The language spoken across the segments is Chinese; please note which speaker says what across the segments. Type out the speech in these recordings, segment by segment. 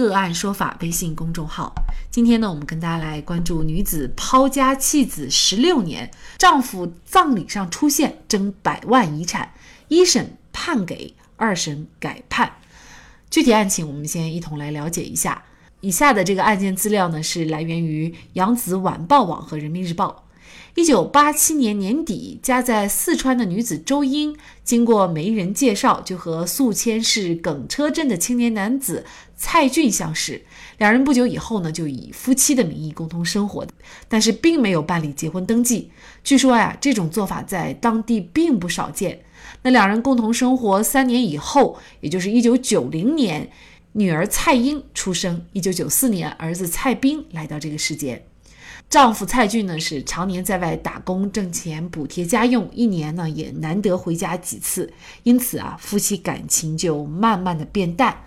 Speaker 1: 个案说法微信公众号。今天呢，我们跟大家来关注女子抛家弃子十六年，丈夫葬礼上出现争百万遗产，一审判给，二审改判。具体案情，我们先一同来了解一下。以下的这个案件资料呢，是来源于扬子晚报网和人民日报。一九八七年年底，家在四川的女子周英，经过媒人介绍，就和宿迁市耿车镇的青年男子蔡俊相识。两人不久以后呢，就以夫妻的名义共同生活，但是并没有办理结婚登记。据说呀，这种做法在当地并不少见。那两人共同生活三年以后，也就是一九九零年，女儿蔡英出生。一九九四年，儿子蔡斌来到这个世界。丈夫蔡俊呢是常年在外打工挣钱补贴家用，一年呢也难得回家几次，因此啊夫妻感情就慢慢的变淡。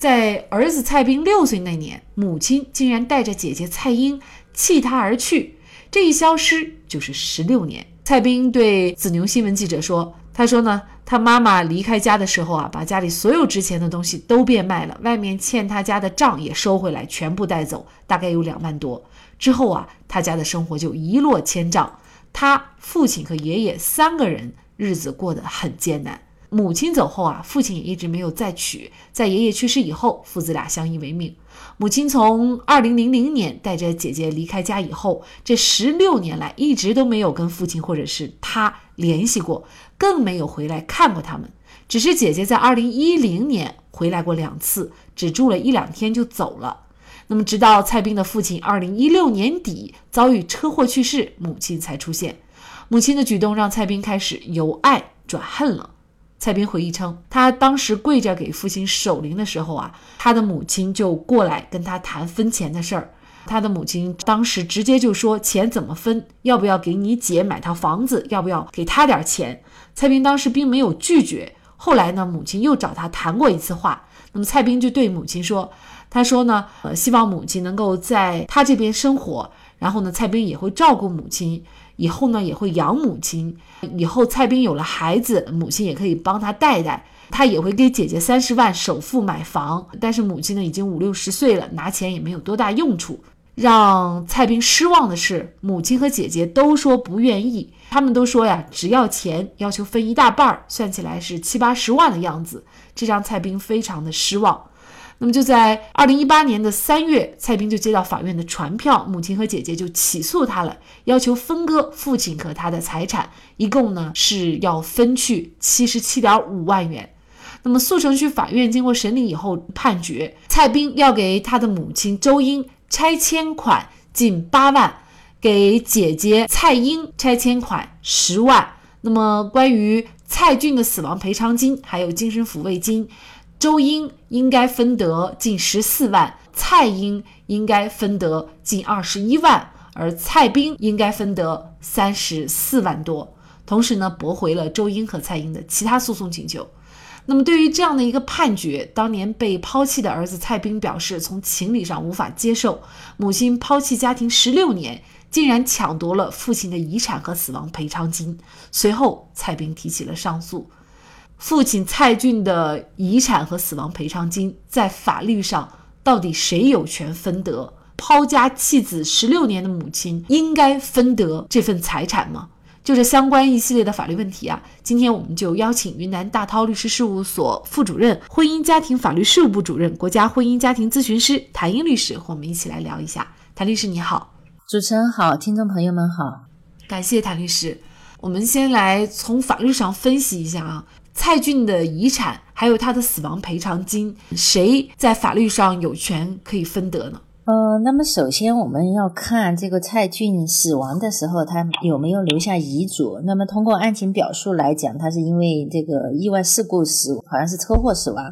Speaker 1: 在儿子蔡斌六岁那年，母亲竟然带着姐姐蔡英弃他而去，这一消失就是十六年。蔡斌对子牛新闻记者说：“他说呢，他妈妈离开家的时候啊，把家里所有值钱的东西都变卖了，外面欠他家的账也收回来，全部带走，大概有两万多。”之后啊，他家的生活就一落千丈。他父亲和爷爷三个人日子过得很艰难。母亲走后啊，父亲也一直没有再娶。在爷爷去世以后，父子俩相依为命。母亲从二零零零年带着姐姐离开家以后，这十六年来一直都没有跟父亲或者是他联系过，更没有回来看过他们。只是姐姐在二零一零年回来过两次，只住了一两天就走了。那么，直到蔡斌的父亲二零一六年底遭遇车祸去世，母亲才出现。母亲的举动让蔡斌开始由爱转恨了。蔡斌回忆称，他当时跪着给父亲守灵的时候啊，他的母亲就过来跟他谈分钱的事儿。他的母亲当时直接就说：“钱怎么分？要不要给你姐买套房子？要不要给他点钱？”蔡斌当时并没有拒绝。后来呢，母亲又找他谈过一次话，那么蔡斌就对母亲说。他说呢，呃，希望母亲能够在他这边生活，然后呢，蔡斌也会照顾母亲，以后呢也会养母亲，以后蔡斌有了孩子，母亲也可以帮他带带，他也会给姐姐三十万首付买房，但是母亲呢已经五六十岁了，拿钱也没有多大用处。让蔡斌失望的是，母亲和姐姐都说不愿意，他们都说呀，只要钱，要求分一大半儿，算起来是七八十万的样子，这让蔡斌非常的失望。那么就在二零一八年的三月，蔡斌就接到法院的传票，母亲和姐姐就起诉他了，要求分割父亲和他的财产，一共呢是要分去七十七点五万元。那么宿城区法院经过审理以后判决，蔡斌要给他的母亲周英拆迁款近八万，给姐姐蔡英拆迁款十万。那么关于蔡俊的死亡赔偿金还有精神抚慰金。周英应该分得近十四万，蔡英应该分得近二十一万，而蔡斌应该分得三十四万多。同时呢，驳回了周英和蔡英的其他诉讼请求。那么，对于这样的一个判决，当年被抛弃的儿子蔡斌表示，从情理上无法接受，母亲抛弃家庭十六年，竟然抢夺了父亲的遗产和死亡赔偿金。随后，蔡斌提起了上诉。父亲蔡俊的遗产和死亡赔偿金，在法律上到底谁有权分得？抛家弃子十六年的母亲应该分得这份财产吗？就这相关一系列的法律问题啊，今天我们就邀请云南大韬律师事务所副主任、婚姻家庭法律事务部主任、国家婚姻家庭咨询师谭英律师和我们一起来聊一下。谭律师你好，
Speaker 2: 主持人好，听众朋友们好，
Speaker 1: 感谢谭律师。我们先来从法律上分析一下啊。蔡俊的遗产还有他的死亡赔偿金，谁在法律上有权可以分得呢？
Speaker 2: 呃，那么首先我们要看这个蔡俊死亡的时候，他有没有留下遗嘱。那么通过案情表述来讲，他是因为这个意外事故死，好像是车祸死亡。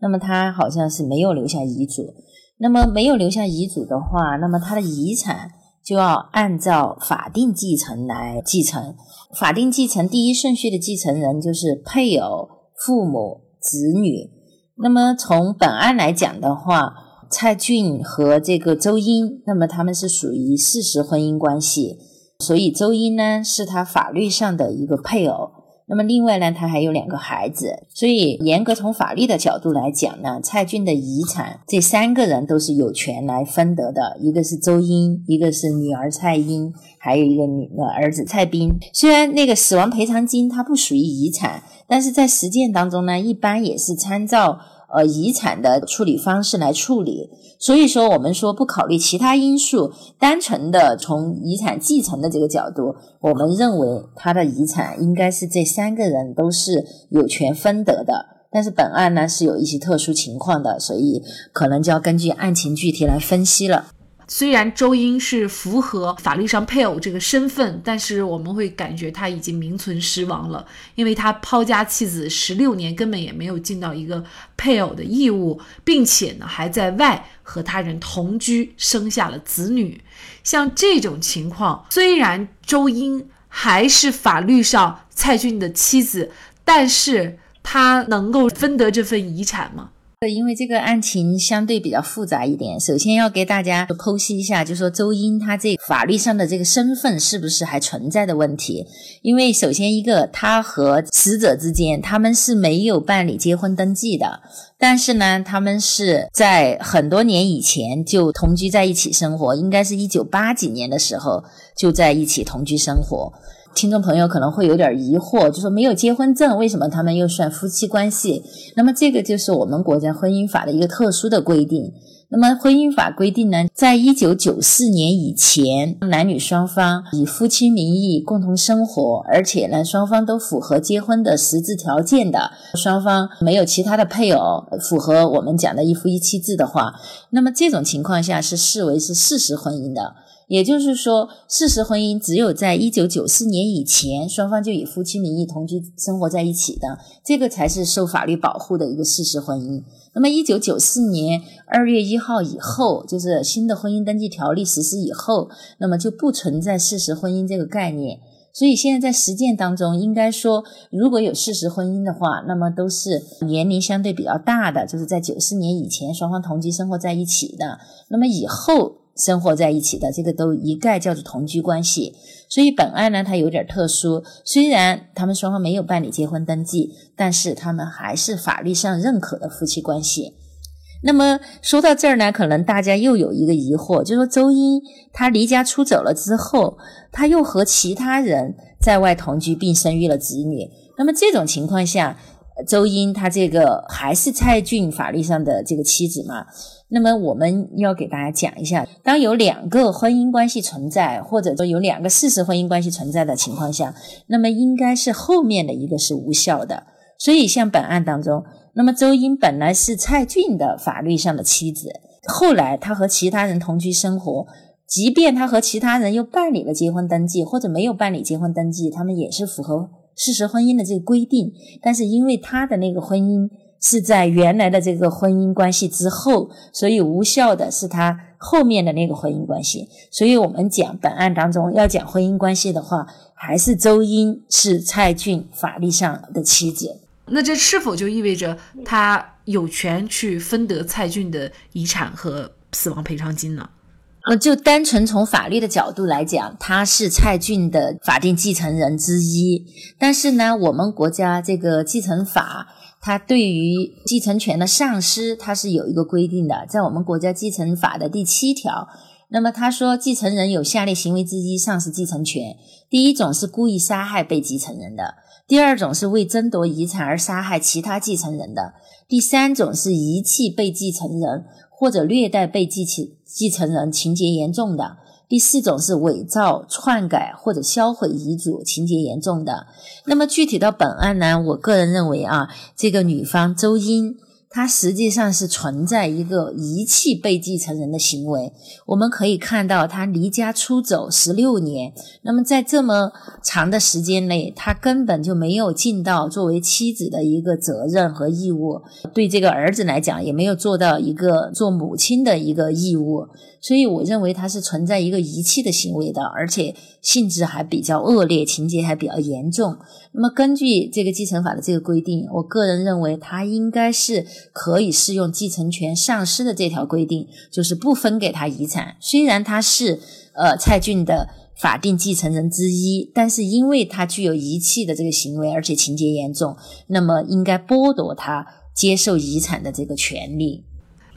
Speaker 2: 那么他好像是没有留下遗嘱。那么没有留下遗嘱的话，那么他的遗产就要按照法定继承来继承。法定继承第一顺序的继承人就是配偶、父母、子女。那么从本案来讲的话，蔡俊和这个周英，那么他们是属于事实婚姻关系，所以周英呢是他法律上的一个配偶。那么另外呢，他还有两个孩子，所以严格从法律的角度来讲呢，蔡俊的遗产这三个人都是有权来分得的，一个是周英，一个是女儿蔡英，还有一个女的儿子蔡斌。虽然那个死亡赔偿金它不属于遗产，但是在实践当中呢，一般也是参照。呃，遗产的处理方式来处理，所以说我们说不考虑其他因素，单纯的从遗产继承的这个角度，我们认为他的遗产应该是这三个人都是有权分得的。但是本案呢是有一些特殊情况的，所以可能就要根据案情具体来分析了。
Speaker 1: 虽然周英是符合法律上配偶这个身份，但是我们会感觉他已经名存实亡了，因为他抛家弃子十六年，根本也没有尽到一个配偶的义务，并且呢还在外和他人同居，生下了子女。像这种情况，虽然周英还是法律上蔡骏的妻子，但是他能够分得这份遗产吗？
Speaker 2: 因为这个案情相对比较复杂一点，首先要给大家剖析一下，就说周英他这法律上的这个身份是不是还存在的问题。因为首先一个，他和死者之间他们是没有办理结婚登记的，但是呢，他们是在很多年以前就同居在一起生活，应该是一九八几年的时候就在一起同居生活。听众朋友可能会有点疑惑，就说没有结婚证，为什么他们又算夫妻关系？那么这个就是我们国家婚姻法的一个特殊的规定。那么婚姻法规定呢，在一九九四年以前，男女双方以夫妻名义共同生活，而且呢双方都符合结婚的实质条件的，双方没有其他的配偶，符合我们讲的一夫一妻制的话，那么这种情况下是视为是事实婚姻的。也就是说，事实婚姻只有在一九九四年以前，双方就以夫妻名义同居生活在一起的，这个才是受法律保护的一个事实婚姻。那么，一九九四年二月一号以后，就是新的婚姻登记条例实施以后，那么就不存在事实婚姻这个概念。所以，现在在实践当中，应该说，如果有事实婚姻的话，那么都是年龄相对比较大的，就是在九四年以前双方同居生活在一起的。那么以后。生活在一起的这个都一概叫做同居关系，所以本案呢它有点特殊。虽然他们双方没有办理结婚登记，但是他们还是法律上认可的夫妻关系。那么说到这儿呢，可能大家又有一个疑惑，就说周英他离家出走了之后，他又和其他人在外同居并生育了子女，那么这种情况下，周英他这个还是蔡俊法律上的这个妻子嘛？那么我们要给大家讲一下，当有两个婚姻关系存在，或者说有两个事实婚姻关系存在的情况下，那么应该是后面的一个是无效的。所以像本案当中，那么周英本来是蔡俊的法律上的妻子，后来他和其他人同居生活，即便他和其他人又办理了结婚登记，或者没有办理结婚登记，他们也是符合事实婚姻的这个规定，但是因为他的那个婚姻。是在原来的这个婚姻关系之后，所以无效的是他后面的那个婚姻关系。所以我们讲本案当中要讲婚姻关系的话，还是周英是蔡俊法律上的妻子。
Speaker 1: 那这是否就意味着他有权去分得蔡俊的遗产和死亡赔偿金呢？
Speaker 2: 呃，就单纯从法律的角度来讲，他是蔡骏的法定继承人之一。但是呢，我们国家这个继承法。它对于继承权的丧失，它是有一个规定的，在我们国家继承法的第七条。那么他说，继承人有下列行为之一丧失继承权：第一种是故意杀害被继承人的；第二种是为争夺遗产而杀害其他继承人的；第三种是遗弃被继承人或者虐待被继承继承人，情节严重的。第四种是伪造、篡改或者销毁遗嘱，情节严重的。那么具体到本案呢，我个人认为啊，这个女方周英它实际上是存在一个遗弃被继承人的行为。我们可以看到，他离家出走十六年，那么在这么长的时间内，他根本就没有尽到作为妻子的一个责任和义务，对这个儿子来讲，也没有做到一个做母亲的一个义务。所以，我认为他是存在一个遗弃的行为的，而且性质还比较恶劣，情节还比较严重。那么，根据这个继承法的这个规定，我个人认为他应该是可以适用继承权丧失的这条规定，就是不分给他遗产。虽然他是呃蔡骏的法定继承人之一，但是因为他具有遗弃的这个行为，而且情节严重，那么应该剥夺他接受遗产的这个权利。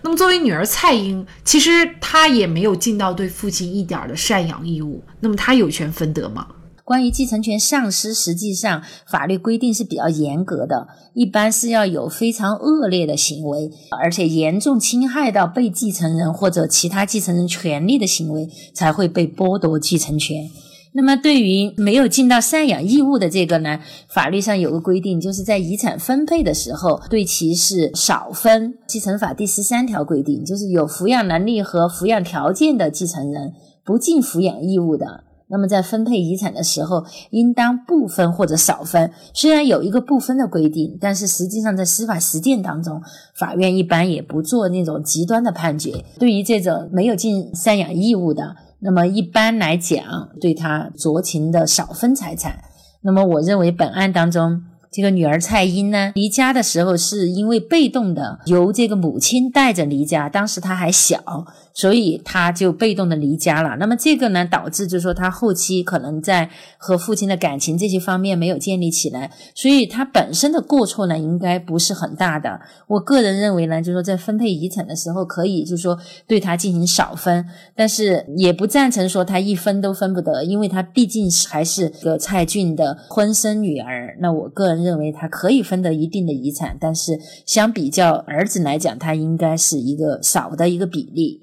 Speaker 1: 那么，作为女儿蔡英，其实她也没有尽到对父亲一点的赡养义务。那么，她有权分得吗？
Speaker 2: 关于继承权丧失，实际上法律规定是比较严格的，一般是要有非常恶劣的行为，而且严重侵害到被继承人或者其他继承人权利的行为，才会被剥夺继承权。那么，对于没有尽到赡养义务的这个呢，法律上有个规定，就是在遗产分配的时候，对其是少分。继承法第十三条规定，就是有抚养能力和抚养条件的继承人不尽抚养义务的，那么在分配遗产的时候，应当不分或者少分。虽然有一个不分的规定，但是实际上在司法实践当中，法院一般也不做那种极端的判决。对于这种没有尽赡养义务的，那么一般来讲，对他酌情的少分财产。那么我认为本案当中，这个女儿蔡英呢，离家的时候是因为被动的由这个母亲带着离家，当时她还小。所以他就被动的离家了。那么这个呢，导致就是说他后期可能在和父亲的感情这些方面没有建立起来。所以他本身的过错呢，应该不是很大的。我个人认为呢，就是说在分配遗产的时候，可以就是说对他进行少分，但是也不赞成说他一分都分不得，因为他毕竟是还是个蔡骏的婚生女儿。那我个人认为他可以分得一定的遗产，但是相比较儿子来讲，他应该是一个少的一个比例。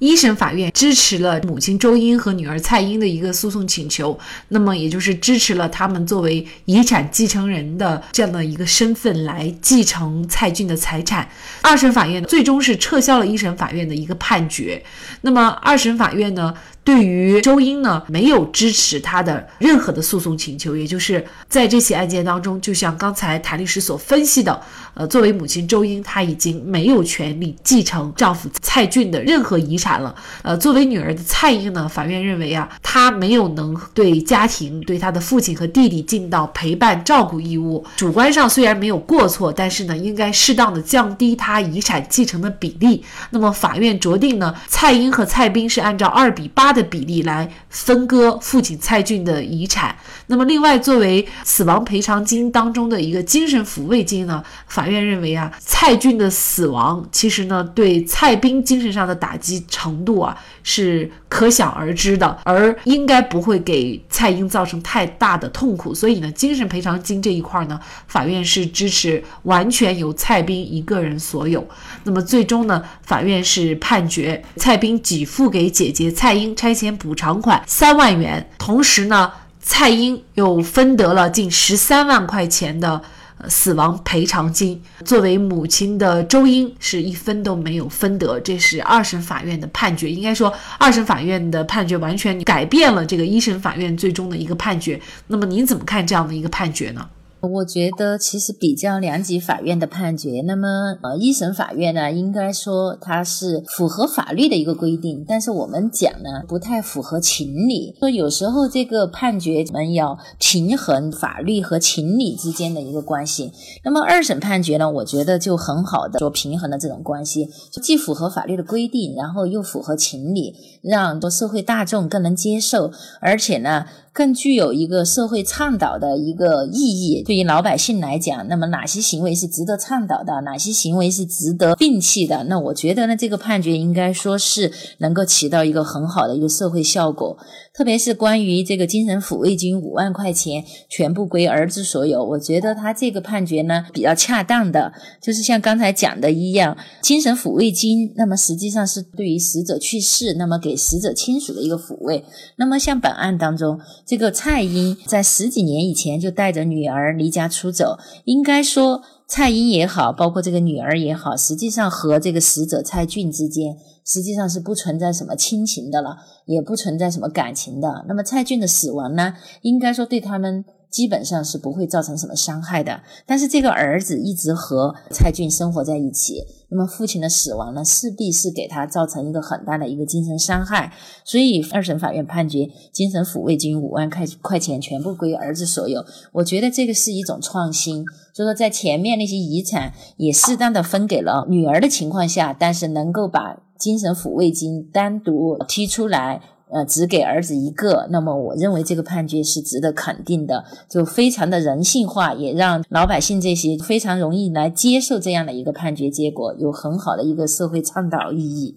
Speaker 1: 一审法院支持了母亲周英和女儿蔡英的一个诉讼请求，那么也就是支持了他们作为遗产继承人的这样的一个身份来继承蔡俊的财产。二审法院最终是撤销了一审法院的一个判决。那么二审法院呢？对于周英呢，没有支持他的任何的诉讼请求，也就是在这起案件当中，就像刚才谭律师所分析的，呃，作为母亲周英，她已经没有权利继承丈夫蔡俊的任何遗产了。呃，作为女儿的蔡英呢，法院认为啊，她没有能对家庭、对她的父亲和弟弟尽到陪伴照顾义务，主观上虽然没有过错，但是呢，应该适当的降低她遗产继承的比例。那么法院酌定呢，蔡英和蔡斌是按照二比八的。的比例来分割父亲蔡骏的遗产。那么，另外作为死亡赔偿金当中的一个精神抚慰金呢，法院认为啊，蔡骏的死亡其实呢对蔡斌精神上的打击程度啊是可想而知的，而应该不会给蔡英造成太大的痛苦。所以呢，精神赔偿金这一块呢，法院是支持完全由蔡斌一个人所有。那么最终呢，法院是判决蔡斌给付给姐姐蔡英拆迁补偿款三万元，同时呢，蔡英又分得了近十三万块钱的死亡赔偿金。作为母亲的周英是一分都没有分得，这是二审法院的判决。应该说，二审法院的判决完全改变了这个一审法院最终的一个判决。那么您怎么看这样的一个判决呢？
Speaker 2: 我觉得其实比较两级法院的判决，那么呃一审法院呢，应该说它是符合法律的一个规定，但是我们讲呢不太符合情理。说有时候这个判决我们要平衡法律和情理之间的一个关系。那么二审判决呢，我觉得就很好的做平衡的这种关系，既符合法律的规定，然后又符合情理，让多社会大众更能接受，而且呢。更具有一个社会倡导的一个意义。对于老百姓来讲，那么哪些行为是值得倡导的，哪些行为是值得摒弃的？那我觉得呢，这个判决应该说是能够起到一个很好的一个社会效果。特别是关于这个精神抚慰金五万块钱全部归儿子所有，我觉得他这个判决呢比较恰当的，就是像刚才讲的一样，精神抚慰金，那么实际上是对于死者去世，那么给死者亲属的一个抚慰。那么像本案当中。这个蔡英在十几年以前就带着女儿离家出走，应该说蔡英也好，包括这个女儿也好，实际上和这个死者蔡俊之间实际上是不存在什么亲情的了，也不存在什么感情的。那么蔡俊的死亡呢，应该说对他们。基本上是不会造成什么伤害的，但是这个儿子一直和蔡俊生活在一起，那么父亲的死亡呢，势必是给他造成一个很大的一个精神伤害，所以二审法院判决精神抚慰金五万块块钱全部归儿子所有。我觉得这个是一种创新，就说在前面那些遗产也适当的分给了女儿的情况下，但是能够把精神抚慰金单独提出来。呃，只给儿子一个，那么我认为这个判决是值得肯定的，就非常的人性化，也让老百姓这些非常容易来接受这样的一个判决结果，有很好的一个社会倡导意义。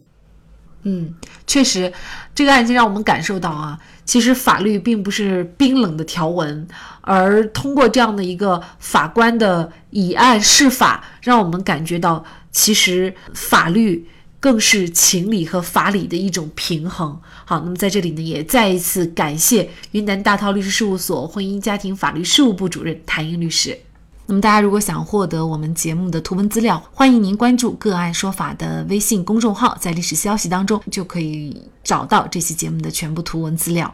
Speaker 1: 嗯，确实，这个案件让我们感受到啊，其实法律并不是冰冷的条文，而通过这样的一个法官的以案释法，让我们感觉到其实法律。更是情理和法理的一种平衡。好，那么在这里呢，也再一次感谢云南大韬律师事务所婚姻家庭法律事务部主任谭英律师。那么大家如果想获得我们节目的图文资料，欢迎您关注“个案说法”的微信公众号，在历史消息当中就可以找到这期节目的全部图文资料。